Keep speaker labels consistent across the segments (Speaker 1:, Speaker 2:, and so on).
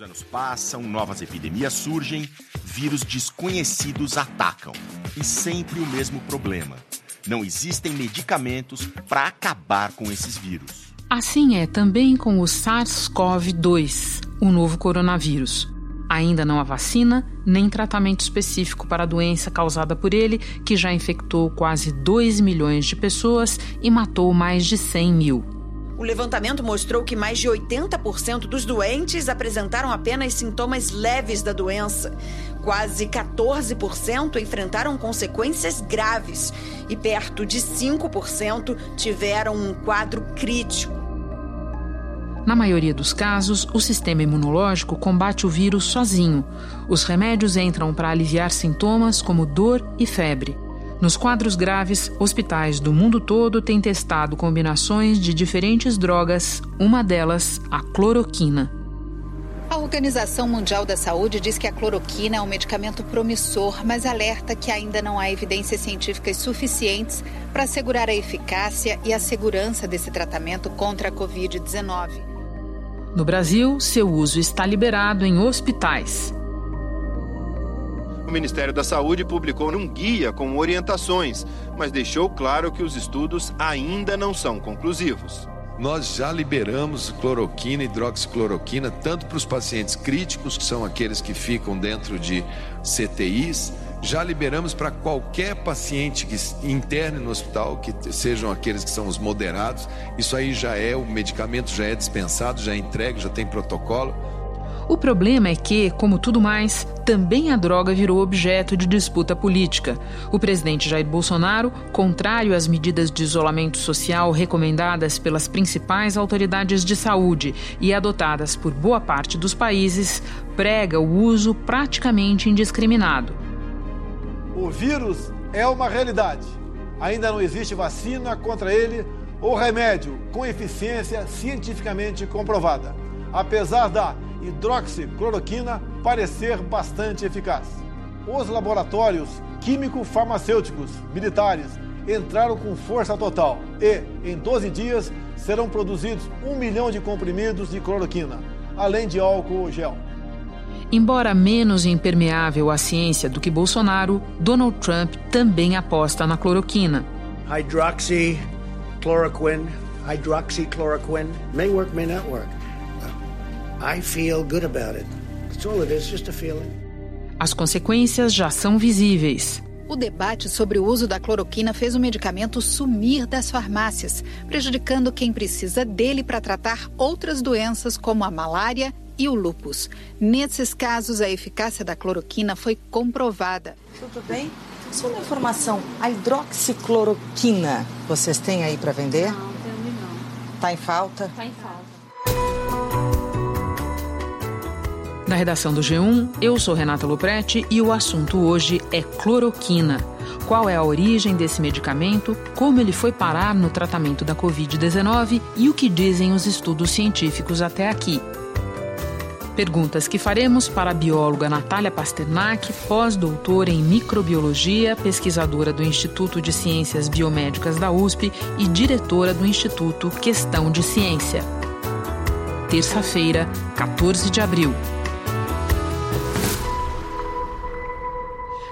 Speaker 1: Os anos passam, novas epidemias surgem, vírus desconhecidos atacam. E sempre o mesmo problema: não existem medicamentos para acabar com esses vírus.
Speaker 2: Assim é também com o SARS-CoV-2, o novo coronavírus. Ainda não há vacina nem tratamento específico para a doença causada por ele, que já infectou quase 2 milhões de pessoas e matou mais de 100 mil.
Speaker 3: O levantamento mostrou que mais de 80% dos doentes apresentaram apenas sintomas leves da doença. Quase 14% enfrentaram consequências graves e perto de 5% tiveram um quadro crítico.
Speaker 2: Na maioria dos casos, o sistema imunológico combate o vírus sozinho. Os remédios entram para aliviar sintomas como dor e febre. Nos quadros graves, hospitais do mundo todo têm testado combinações de diferentes drogas, uma delas, a cloroquina.
Speaker 4: A Organização Mundial da Saúde diz que a cloroquina é um medicamento promissor, mas alerta que ainda não há evidências científicas suficientes para assegurar a eficácia e a segurança desse tratamento contra a Covid-19.
Speaker 2: No Brasil, seu uso está liberado em hospitais
Speaker 5: o Ministério da Saúde publicou um guia com orientações, mas deixou claro que os estudos ainda não são conclusivos.
Speaker 6: Nós já liberamos cloroquina e hidroxicloroquina tanto para os pacientes críticos, que são aqueles que ficam dentro de CTIs, já liberamos para qualquer paciente que interne no hospital, que sejam aqueles que são os moderados. Isso aí já é, o medicamento já é dispensado, já é entregue, já tem protocolo.
Speaker 2: O problema é que, como tudo mais, também a droga virou objeto de disputa política. O presidente Jair Bolsonaro, contrário às medidas de isolamento social recomendadas pelas principais autoridades de saúde e adotadas por boa parte dos países, prega o uso praticamente indiscriminado.
Speaker 7: O vírus é uma realidade. Ainda não existe vacina contra ele ou remédio com eficiência cientificamente comprovada. Apesar da hidroxicloroquina parecer bastante eficaz. Os laboratórios químico-farmacêuticos militares entraram com força total e, em 12 dias, serão produzidos um milhão de comprimidos de cloroquina, além de álcool gel.
Speaker 2: Embora menos impermeável à ciência do que Bolsonaro, Donald Trump também aposta na cloroquina.
Speaker 8: Hydroxychloroquine, hydroxychloroquine may work, may not work. I feel good about it. That's all it is, just a feeling.
Speaker 2: As consequências já são visíveis.
Speaker 4: O debate sobre o uso da cloroquina fez o medicamento sumir das farmácias, prejudicando quem precisa dele para tratar outras doenças como a malária e o lúpus. Nesses casos, a eficácia da cloroquina foi comprovada.
Speaker 9: Tudo bem? Só uma informação: a hidroxicloroquina, vocês têm aí para vender?
Speaker 10: Não, tem não.
Speaker 9: Tá em falta?
Speaker 10: Tá em falta.
Speaker 2: Na redação do G1, eu sou Renata Luprete e o assunto hoje é cloroquina. Qual é a origem desse medicamento, como ele foi parar no tratamento da Covid-19 e o que dizem os estudos científicos até aqui. Perguntas que faremos para a bióloga Natália Pasternak, pós-doutora em microbiologia, pesquisadora do Instituto de Ciências Biomédicas da USP e diretora do Instituto Questão de Ciência. Terça-feira, 14 de abril.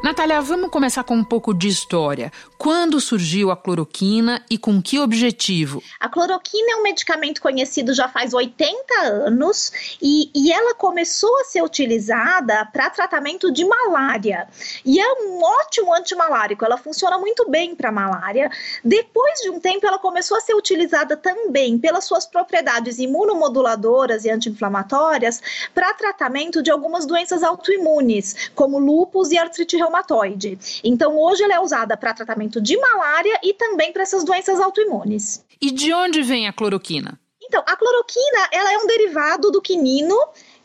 Speaker 2: Natália, vamos começar com um pouco de história. Quando surgiu a cloroquina e com que objetivo?
Speaker 10: A cloroquina é um medicamento conhecido já faz 80 anos e, e ela começou a ser utilizada para tratamento de malária. E é um ótimo antimalárico, ela funciona muito bem para malária. Depois de um tempo, ela começou a ser utilizada também pelas suas propriedades imunomoduladoras e anti-inflamatórias para tratamento de algumas doenças autoimunes, como lúpus e artrite reumatoide reumatoide. Então, hoje ela é usada para tratamento de malária e também para essas doenças autoimunes.
Speaker 2: E de onde vem a cloroquina?
Speaker 10: Então, a cloroquina ela é um derivado do quinino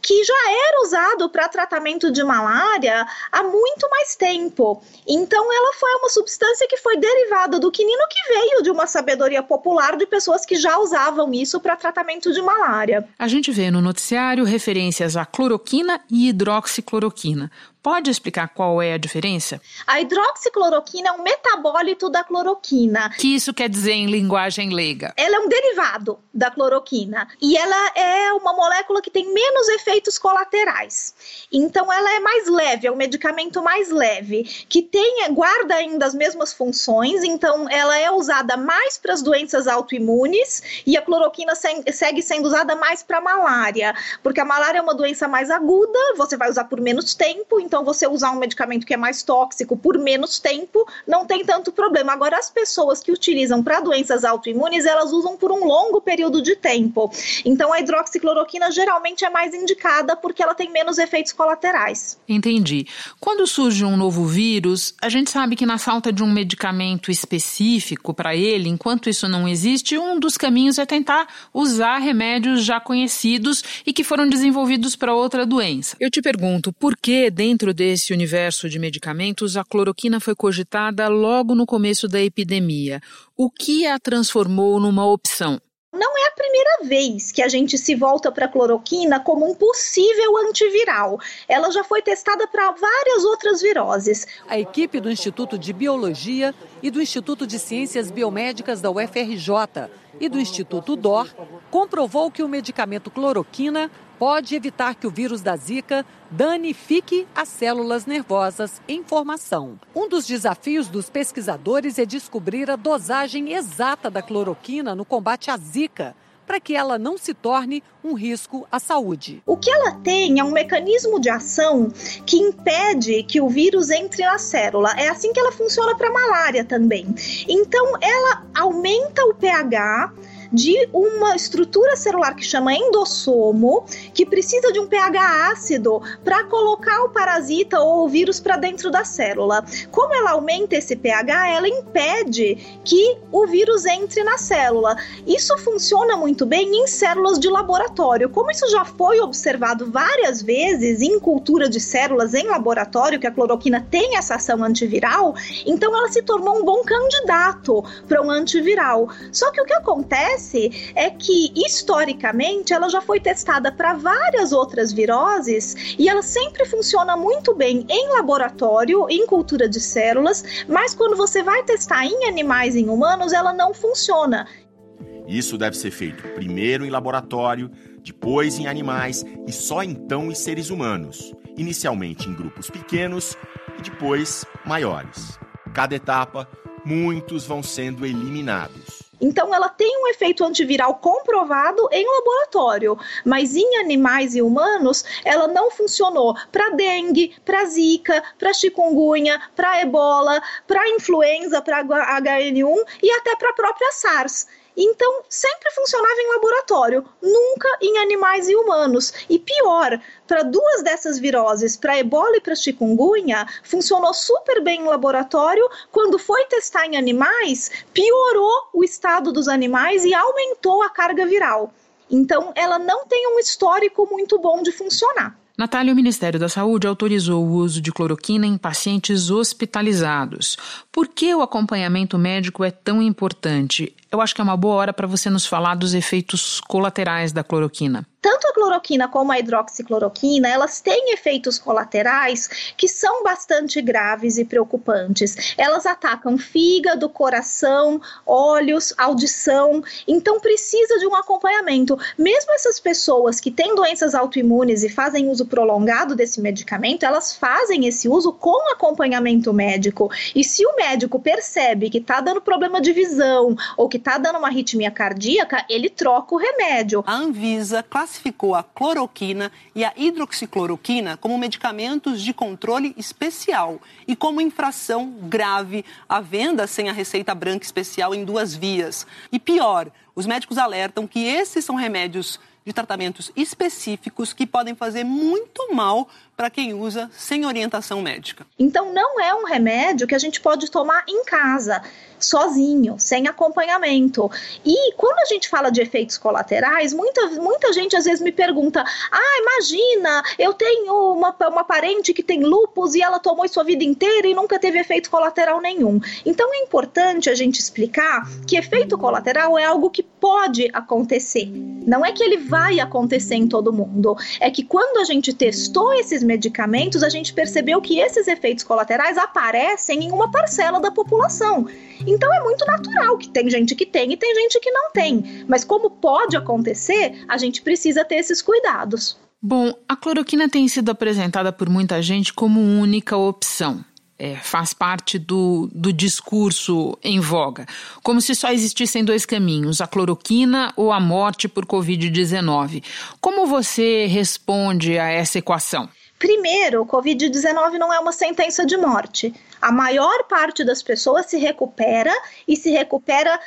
Speaker 10: que já era usado para tratamento de malária há muito mais tempo. Então, ela foi uma substância que foi derivada do quinino que veio de uma sabedoria popular de pessoas que já usavam isso para tratamento de malária.
Speaker 2: A gente vê no noticiário referências à cloroquina e hidroxicloroquina. Pode explicar qual é a diferença?
Speaker 10: A hidroxicloroquina é um metabólito da cloroquina.
Speaker 2: Que isso quer dizer em linguagem leiga?
Speaker 10: Ela é um derivado da cloroquina e ela é uma molécula que tem menos efeitos colaterais. Então ela é mais leve, é um medicamento mais leve, que tem guarda ainda as mesmas funções, então ela é usada mais para as doenças autoimunes e a cloroquina segue sendo usada mais para malária, porque a malária é uma doença mais aguda, você vai usar por menos tempo, então você usar um medicamento que é mais tóxico por menos tempo não tem tanto problema. Agora, as pessoas que utilizam para doenças autoimunes, elas usam por um longo período de tempo. Então, a hidroxicloroquina geralmente é mais indicada porque ela tem menos efeitos colaterais.
Speaker 2: Entendi. Quando surge um novo vírus, a gente sabe que na falta de um medicamento específico para ele, enquanto isso não existe, um dos caminhos é tentar usar remédios já conhecidos e que foram desenvolvidos para outra doença. Eu te pergunto, por que dentro Dentro desse universo de medicamentos, a cloroquina foi cogitada logo no começo da epidemia. O que a transformou numa opção?
Speaker 10: Não é a primeira vez que a gente se volta para a cloroquina como um possível antiviral. Ela já foi testada para várias outras viroses.
Speaker 11: A equipe do Instituto de Biologia e do Instituto de Ciências Biomédicas da UFRJ e do Instituto DOR comprovou que o medicamento cloroquina pode evitar que o vírus da Zika danifique as células nervosas em formação. Um dos desafios dos pesquisadores é descobrir a dosagem exata da cloroquina no combate à Zika para que ela não se torne um risco à saúde.
Speaker 10: O que ela tem é um mecanismo de ação que impede que o vírus entre na célula. É assim que ela funciona para a malária também. Então, ela aumenta o pH de uma estrutura celular que chama endossomo, que precisa de um pH ácido para colocar o parasita ou o vírus para dentro da célula. Como ela aumenta esse pH, ela impede que o vírus entre na célula. Isso funciona muito bem em células de laboratório. Como isso já foi observado várias vezes em cultura de células em laboratório, que a cloroquina tem essa ação antiviral, então ela se tornou um bom candidato para um antiviral. Só que o que acontece acontece é que, historicamente, ela já foi testada para várias outras viroses e ela sempre funciona muito bem em laboratório, em cultura de células, mas quando você vai testar em animais em humanos, ela não funciona.
Speaker 1: Isso deve ser feito primeiro em laboratório, depois em animais e só então em seres humanos, inicialmente em grupos pequenos e depois maiores. Cada etapa, muitos vão sendo eliminados.
Speaker 10: Então, ela tem um efeito antiviral comprovado em laboratório, mas em animais e humanos, ela não funcionou para dengue, para zika, para chikungunya, para ebola, para influenza, para HN1 e até para a própria SARS. Então, sempre funcionava em laboratório, nunca em animais e humanos. E pior, para duas dessas viroses, para ebola e para chikungunya, funcionou super bem em laboratório. Quando foi testar em animais, piorou o estado dos animais e aumentou a carga viral. Então, ela não tem um histórico muito bom de funcionar.
Speaker 2: Natália, o Ministério da Saúde autorizou o uso de cloroquina em pacientes hospitalizados. Por que o acompanhamento médico é tão importante? Eu acho que é uma boa hora para você nos falar dos efeitos colaterais da cloroquina
Speaker 10: tanto a cloroquina como a hidroxicloroquina, elas têm efeitos colaterais que são bastante graves e preocupantes. Elas atacam fígado, coração, olhos, audição, então precisa de um acompanhamento. Mesmo essas pessoas que têm doenças autoimunes e fazem uso prolongado desse medicamento, elas fazem esse uso com acompanhamento médico. E se o médico percebe que está dando problema de visão ou que está dando uma arritmia cardíaca, ele troca o remédio.
Speaker 12: A Anvisa classificou a cloroquina e a hidroxicloroquina como medicamentos de controle especial e como infração grave a venda sem a receita branca especial em duas vias. E pior, os médicos alertam que esses são remédios de tratamentos específicos que podem fazer muito mal para quem usa sem orientação médica.
Speaker 10: Então, não é um remédio que a gente pode tomar em casa. sozinho, sem acompanhamento. E quando a gente fala de efeitos colaterais, muita, muita gente às vezes me pergunta: ah, imagina, eu tenho uma, uma parente que tem lupus e ela tomou isso a vida inteira e nunca teve efeito colateral nenhum. Então é importante a gente explicar que efeito colateral é algo que pode acontecer. Não é que ele vai acontecer em todo mundo. É que quando a gente testou esses medicamentos, a gente percebeu que esses efeitos colaterais aparecem em uma parcela da população. Então é muito natural que tem gente que tem e tem gente que não tem. Mas como pode acontecer, a gente precisa ter esses cuidados.
Speaker 2: Bom, a cloroquina tem sido apresentada por muita gente como única opção. É, faz parte do, do discurso em voga, como se só existissem dois caminhos, a cloroquina ou a morte por Covid-19. Como você responde a essa equação?
Speaker 10: Primeiro, o Covid-19 não é uma sentença de morte. A maior parte das pessoas se recupera e se recupera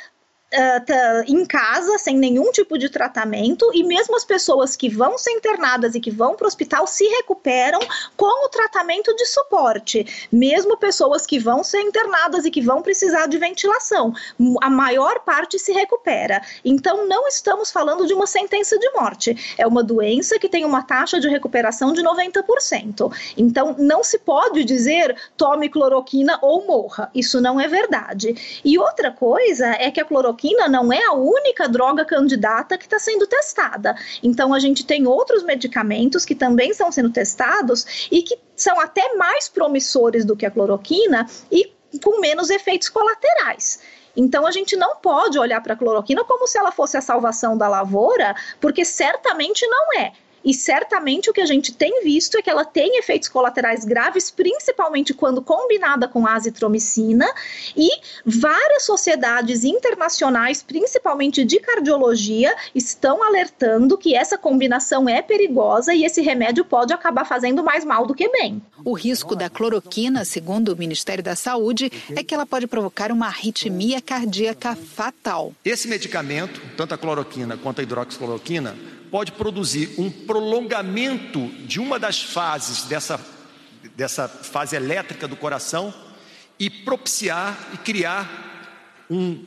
Speaker 10: Uh, em casa, sem nenhum tipo de tratamento, e mesmo as pessoas que vão ser internadas e que vão para o hospital se recuperam com o tratamento de suporte. Mesmo pessoas que vão ser internadas e que vão precisar de ventilação, a maior parte se recupera. Então, não estamos falando de uma sentença de morte. É uma doença que tem uma taxa de recuperação de 90%. Então, não se pode dizer tome cloroquina ou morra. Isso não é verdade. E outra coisa é que a cloroquina cloroquina não é a única droga candidata que está sendo testada. Então, a gente tem outros medicamentos que também estão sendo testados e que são até mais promissores do que a cloroquina e com menos efeitos colaterais. Então a gente não pode olhar para a cloroquina como se ela fosse a salvação da lavoura, porque certamente não é. E certamente o que a gente tem visto é que ela tem efeitos colaterais graves, principalmente quando combinada com azitromicina, e várias sociedades internacionais, principalmente de cardiologia, estão alertando que essa combinação é perigosa e esse remédio pode acabar fazendo mais mal do que bem.
Speaker 4: O risco da cloroquina, segundo o Ministério da Saúde, é que ela pode provocar uma arritmia cardíaca fatal.
Speaker 13: Esse medicamento, tanto a cloroquina quanto a hidroxicloroquina, pode produzir um prolongamento de uma das fases dessa, dessa fase elétrica do coração e propiciar e criar um,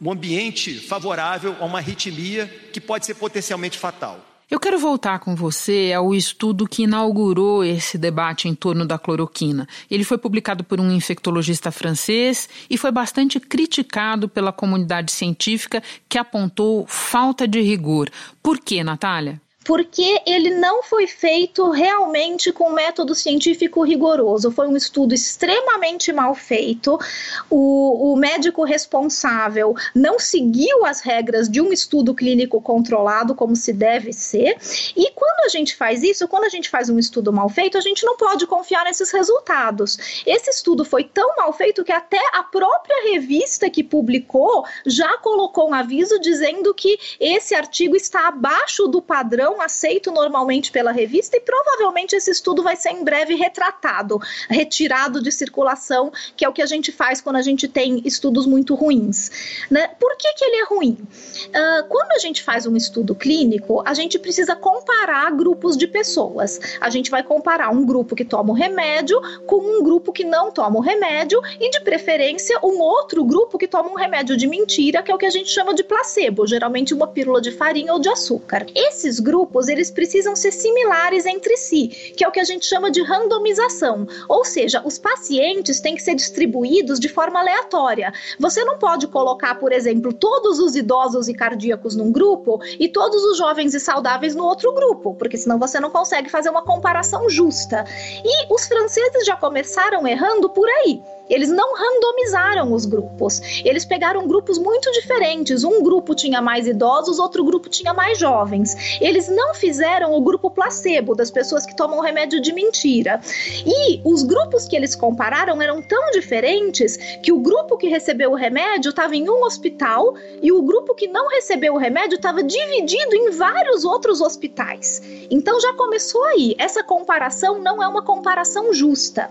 Speaker 13: um ambiente favorável a uma arritmia que pode ser potencialmente fatal.
Speaker 2: Eu quero voltar com você ao estudo que inaugurou esse debate em torno da cloroquina. Ele foi publicado por um infectologista francês e foi bastante criticado pela comunidade científica que apontou falta de rigor. Por quê, Natália?
Speaker 10: Porque ele não foi feito realmente com método científico rigoroso. Foi um estudo extremamente mal feito. O, o, médico responsável não seguiu as regras de um estudo clínico controlado, como se deve ser. E quando a gente faz isso, quando a gente faz um estudo mal feito, a gente não pode confiar nesses resultados. Esse estudo foi tão mal feito que até a própria revista que publicou já colocou um aviso dizendo que esse artigo está abaixo do padrão aceito normalmente pela revista e provavelmente esse estudo vai ser em breve retratado, retirado de circulação, que é o que a gente faz quando a gente tem estudos muito ruins. Né? Por que, que ele é ruim? Uh, quando a gente faz um estudo clínico, a gente precisa comparar grupos de pessoas. A gente vai comparar um grupo que toma o remédio com um grupo que não toma o remédio e, de preferência, um outro grupo que toma um remédio de mentira, que é o que a gente chama de placebo, geralmente uma pílula de farinha ou de açúcar. Esses grupos grupos eles precisam ser similares entre si, que é o que a gente chama de randomização. Ou seja, os pacientes têm que ser distribuídos de forma aleatória. Você não pode colocar, por exemplo, todos os idosos e cardíacos num grupo e todos os jovens e saudáveis no outro grupo, porque senão você não consegue fazer uma comparação justa. E os franceses já começaram errando por aí. Eles não randomizaram os grupos. Eles pegaram grupos muito diferentes. Um grupo tinha mais idosos, outro grupo tinha mais jovens. Eles não fizeram o grupo placebo, das pessoas que tomam remédio de mentira. E os grupos que eles compararam eram tão diferentes que o grupo que recebeu o remédio estava em um hospital e o grupo que não recebeu o remédio estava dividido em vários outros hospitais. Então já começou aí. Essa comparação não é uma comparação justa.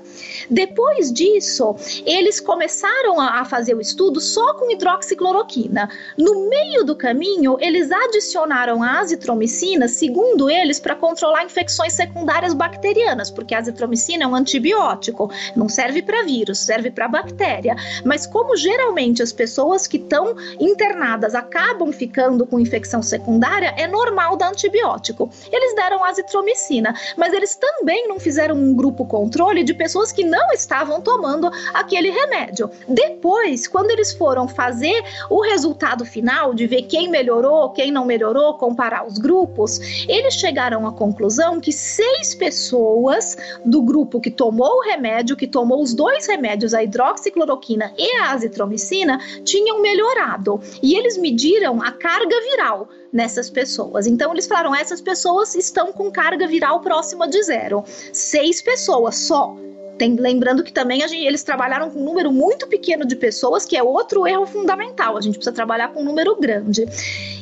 Speaker 10: Depois disso, eles começaram a, fazer o estudo só com hidroxicloroquina. No meio do caminho, eles adicionaram a azitromicina segundo eles, para controlar infecções secundárias bacterianas, porque a azitromicina é um antibiótico, não serve para vírus, serve para bactéria. Mas como geralmente as pessoas que estão internadas acabam ficando com infecção secundária, é normal dar antibiótico. Eles deram azitromicina, mas eles também não fizeram um grupo controle de pessoas que não estavam tomando aquele remédio. Depois, quando eles foram fazer o resultado final de ver quem melhorou, quem não melhorou, comparar os grupos, eles chegaram à conclusão que seis pessoas do grupo que tomou o remédio, que tomou os dois remédios, a hidroxicloroquina e a azitromicina, tinham melhorado. E eles mediram a carga viral nessas pessoas. Então eles falaram: essas pessoas estão com carga viral próxima de zero. Seis pessoas só. Tem, lembrando que também gente, eles trabalharam com um número muito pequeno de pessoas, que é outro erro fundamental. A gente precisa trabalhar com um número grande.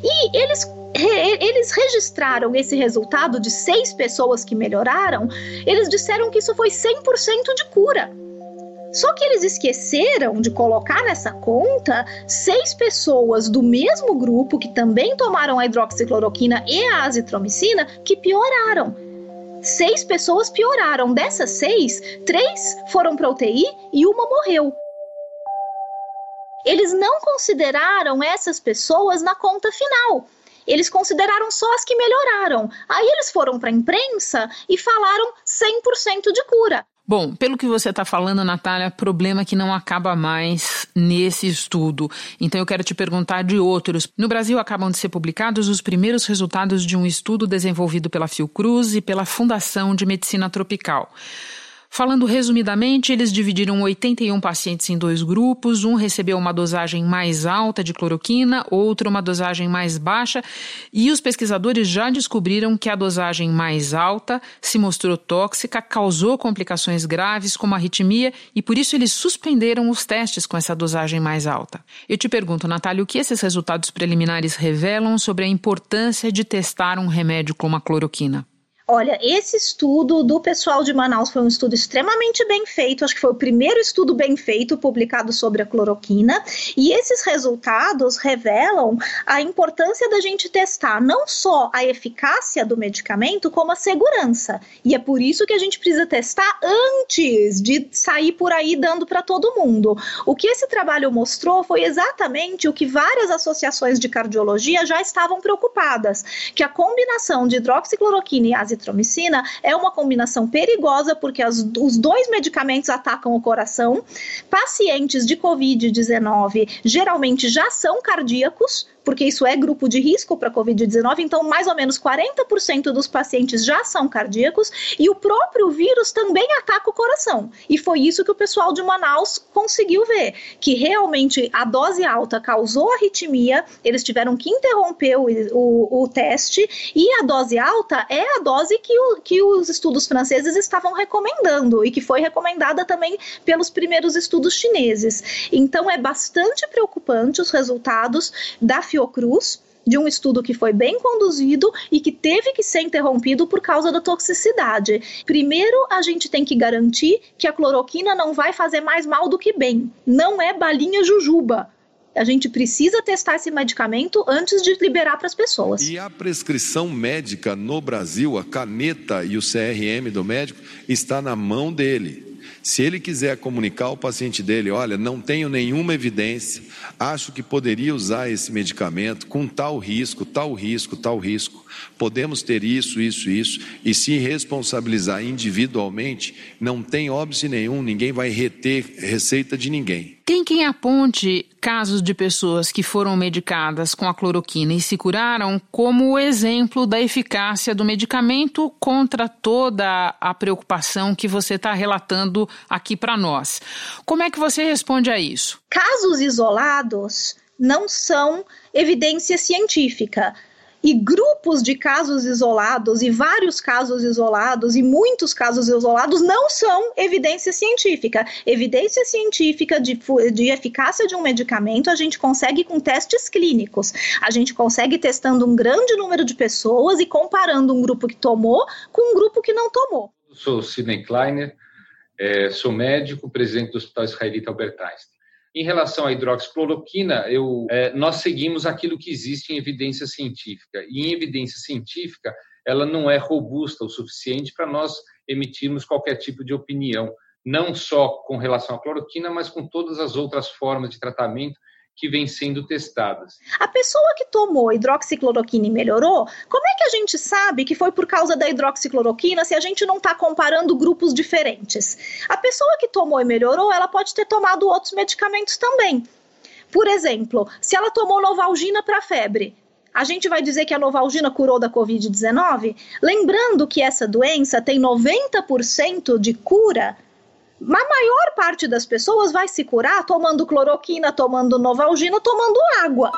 Speaker 10: E eles eles registraram esse resultado de seis pessoas que melhoraram, eles disseram que isso foi 100% de cura. Só que eles esqueceram de colocar nessa conta seis pessoas do mesmo grupo que também tomaram a hidroxicloroquina e a azitromicina que pioraram. Seis pessoas pioraram. Dessas seis, três foram para UTI e uma morreu. Eles não consideraram essas pessoas na conta final. Eles consideraram só as que melhoraram. Aí eles foram para a imprensa e falaram 100% de cura.
Speaker 2: Bom, pelo que você está falando, Natália, problema que não acaba mais nesse estudo. Então eu quero te perguntar de outros. No Brasil acabam de ser publicados os primeiros resultados de um estudo desenvolvido pela Fiocruz e pela Fundação de Medicina Tropical. Falando resumidamente, eles dividiram 81 pacientes em dois grupos. Um recebeu uma dosagem mais alta de cloroquina, outro uma dosagem mais baixa, e os pesquisadores já descobriram que a dosagem mais alta se mostrou tóxica, causou complicações graves como arritmia, e por isso eles suspenderam os testes com essa dosagem mais alta. Eu te pergunto, Natália, o que esses resultados preliminares revelam sobre a importância de testar um remédio como a cloroquina?
Speaker 10: Olha, esse estudo do pessoal de Manaus foi um estudo extremamente bem feito, acho que foi o primeiro estudo bem feito publicado sobre a cloroquina, e esses resultados revelam a importância da gente testar não só a eficácia do medicamento, como a segurança. E é por isso que a gente precisa testar antes de sair por aí dando para todo mundo. O que esse trabalho mostrou foi exatamente o que várias associações de cardiologia já estavam preocupadas, que a combinação de hidroxicloroquina e azitromicina é uma combinação perigosa porque as, os dois medicamentos atacam o coração. Pacientes de Covid-19 geralmente já são cardíacos, porque isso é grupo de risco para Covid-19, então mais ou menos 40% dos pacientes já são cardíacos e o próprio vírus também ataca o coração. E foi isso que o pessoal de Manaus conseguiu ver, que realmente a dose alta causou arritmia, eles tiveram que interromper o, o, o teste, e a dose alta é a dose que, o, que os estudos franceses estavam recomendando e que foi recomendada também pelos primeiros estudos chineses. Então é bastante preocupante os resultados da Fiocruz, de um estudo que foi bem conduzido e que teve que ser interrompido por causa da toxicidade. Primeiro, a gente tem que garantir que a cloroquina não vai fazer mais mal do que bem. Não é balinha jujuba. A gente precisa testar esse medicamento antes de liberar para as pessoas.
Speaker 6: E a prescrição médica no Brasil, a caneta e o CRM do médico, está na mão dele. Se ele quiser comunicar ao paciente dele, olha, não tenho nenhuma evidência, acho que poderia usar esse medicamento com tal risco, tal risco, tal risco. Podemos ter isso, isso, isso, e se responsabilizar individualmente, não tem óbice nenhum, ninguém vai reter receita de ninguém.
Speaker 2: Tem quem aponte casos de pessoas que foram medicadas com a cloroquina e se curaram como exemplo da eficácia do medicamento contra toda a preocupação que você está relatando aqui para nós. Como é que você responde a isso?
Speaker 10: Casos isolados não são evidência científica e grupos de casos isolados e vários casos isolados e muitos casos isolados não são evidência científica. Evidência científica de, de eficácia de um medicamento a gente consegue com testes clínicos. A gente consegue testando um grande número de pessoas e comparando um grupo que tomou com um grupo que não tomou.
Speaker 14: Sou Sidney Kleiner, é, sou médico, presidente do Hospital Israelita Albert Einstein. Em relação à hidroxicloroquina, eu, é, nós seguimos aquilo que existe em evidência científica. E em evidência científica, ela não é robusta o suficiente para nós emitirmos qualquer tipo de opinião, não só com relação à cloroquina, mas com todas as outras formas de tratamento que vêm sendo testadas.
Speaker 10: A pessoa que tomou hidroxicloroquina e melhorou, como é que a gente sabe que foi por causa da hidroxicloroquina se a gente não está comparando grupos diferentes? A pessoa que tomou e melhorou, ela pode ter tomado outros medicamentos também. Por exemplo, se ela tomou Novalgina para febre, a gente vai dizer que a Novalgina curou da Covid-19? Lembrando que essa doença tem 90% de cura a maior parte das pessoas vai se curar tomando cloroquina, tomando novalgina, tomando água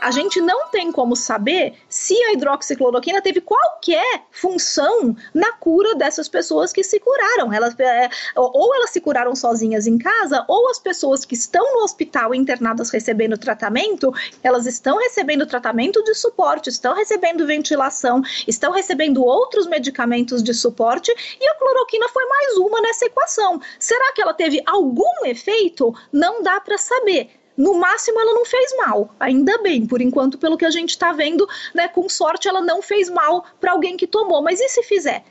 Speaker 10: a gente não tem como saber se a hidroxicloroquina teve qualquer função na cura dessas pessoas que se curaram. Elas, é, ou elas se curaram sozinhas em casa, ou as pessoas que estão no hospital internadas recebendo tratamento, elas estão recebendo tratamento de suporte, estão recebendo ventilação, estão recebendo outros medicamentos de suporte e a cloroquina foi mais uma nessa equação. Será que ela teve algum efeito? Não dá para saber no máximo ela não fez mal. Ainda bem, por enquanto, pelo que a gente está vendo, né, com sorte ela não fez mal para alguém que tomou. Mas e se fizer?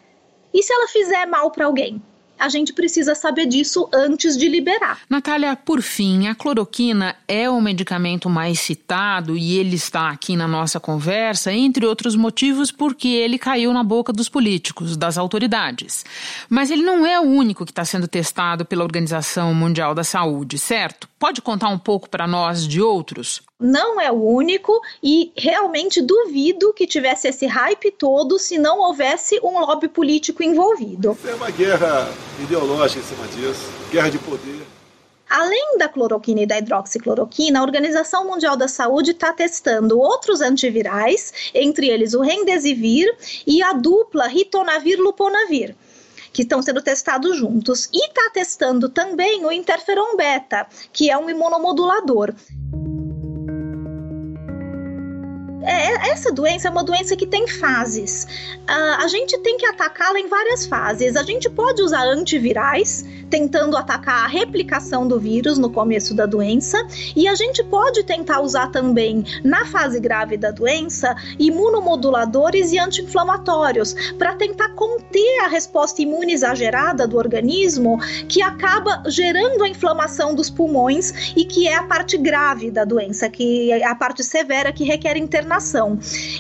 Speaker 10: E se ela fizer mal para alguém? A gente precisa saber disso antes de liberar.
Speaker 2: Natália, por fim, a cloroquina é o medicamento mais citado e ele está aqui na nossa conversa, entre outros motivos, porque ele caiu na boca dos políticos, das autoridades. Mas ele não é o único que está sendo testado pela Organização Mundial da Saúde, certo? Pode contar um pouco para nós de outros?
Speaker 10: Não é o único e realmente duvido que tivesse esse hype todo se não houvesse um lobby político envolvido.
Speaker 7: É uma guerra ideológica em cima disso, guerra de poder.
Speaker 10: Além da cloroquina e da hidroxicloroquina, a Organização Mundial da Saúde está testando outros antivirais, entre eles o Remdesivir e a dupla Ritonavir-Luponavir que estão sendo testados juntos. E está testando também o interferon beta, que é um imunomodulador. É, essa doença é uma doença que tem fases. Uh, a gente tem que atacá-la em várias fases. A gente pode usar antivirais, tentando atacar a replicação do vírus no começo da doença, e a gente pode tentar usar também, na fase grave da doença, imunomoduladores e anti-inflamatórios, para tentar conter a resposta imune exagerada do organismo, que acaba gerando a inflamação dos pulmões e que é a parte grave da doença, que é a parte severa que requer internação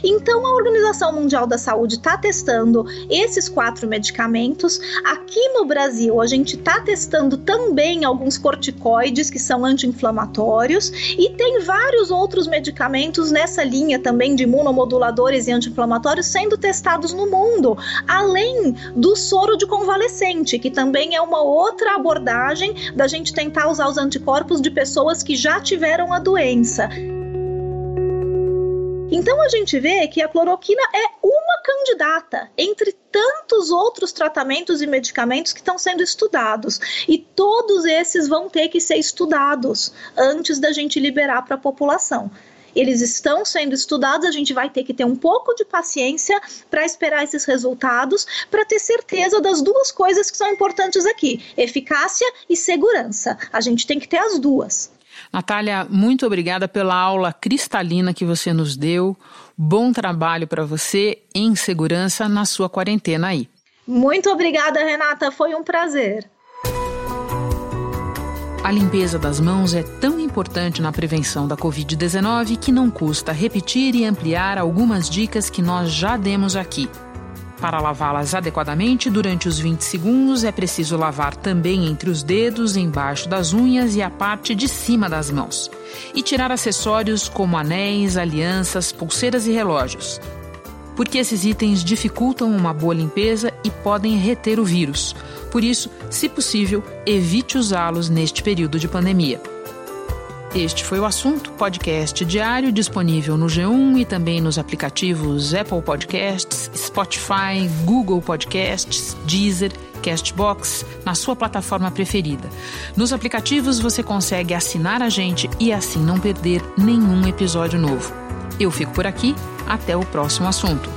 Speaker 10: Então, a Organização Mundial da Saúde está testando esses quatro medicamentos. Aqui no Brasil, a gente está testando também alguns corticoides que são anti-inflamatórios e tem vários outros medicamentos nessa linha também de imunomoduladores e anti-inflamatórios sendo testados no mundo, além do soro de convalescente, que também é uma outra abordagem da gente tentar usar os anticorpos de pessoas que já tiveram a doença. Então a gente vê que a cloroquina é uma candidata entre tantos outros tratamentos e medicamentos que estão sendo estudados. E todos esses vão ter que ser estudados antes da gente liberar para a população eles estão sendo estudados, a gente vai ter que ter um pouco de paciência para esperar esses resultados, para ter certeza das duas coisas que são importantes aqui: eficácia e segurança. A gente tem que ter as duas.
Speaker 2: Natália, muito obrigada pela aula cristalina que você nos deu. Bom trabalho para você em segurança na sua quarentena aí.
Speaker 10: Muito obrigada, Renata. Foi um prazer.
Speaker 2: A limpeza das mãos é tão importante na prevenção da Covid-19 que não custa repetir e ampliar algumas dicas que nós já demos aqui. Para lavá-las adequadamente, durante os 20 segundos é preciso lavar também entre os dedos, embaixo das unhas e a parte de cima das mãos. E tirar acessórios como anéis, alianças, pulseiras e relógios. Porque esses itens dificultam uma boa limpeza e podem reter o vírus. Por isso, se possível, evite usá-los neste período de pandemia. Este foi o assunto, podcast diário disponível no G1 e também nos aplicativos Apple Podcasts, Spotify, Google Podcasts, Deezer, Castbox, na sua plataforma preferida. Nos aplicativos você consegue assinar a gente e assim não perder nenhum episódio novo. Eu fico por aqui, até o próximo assunto.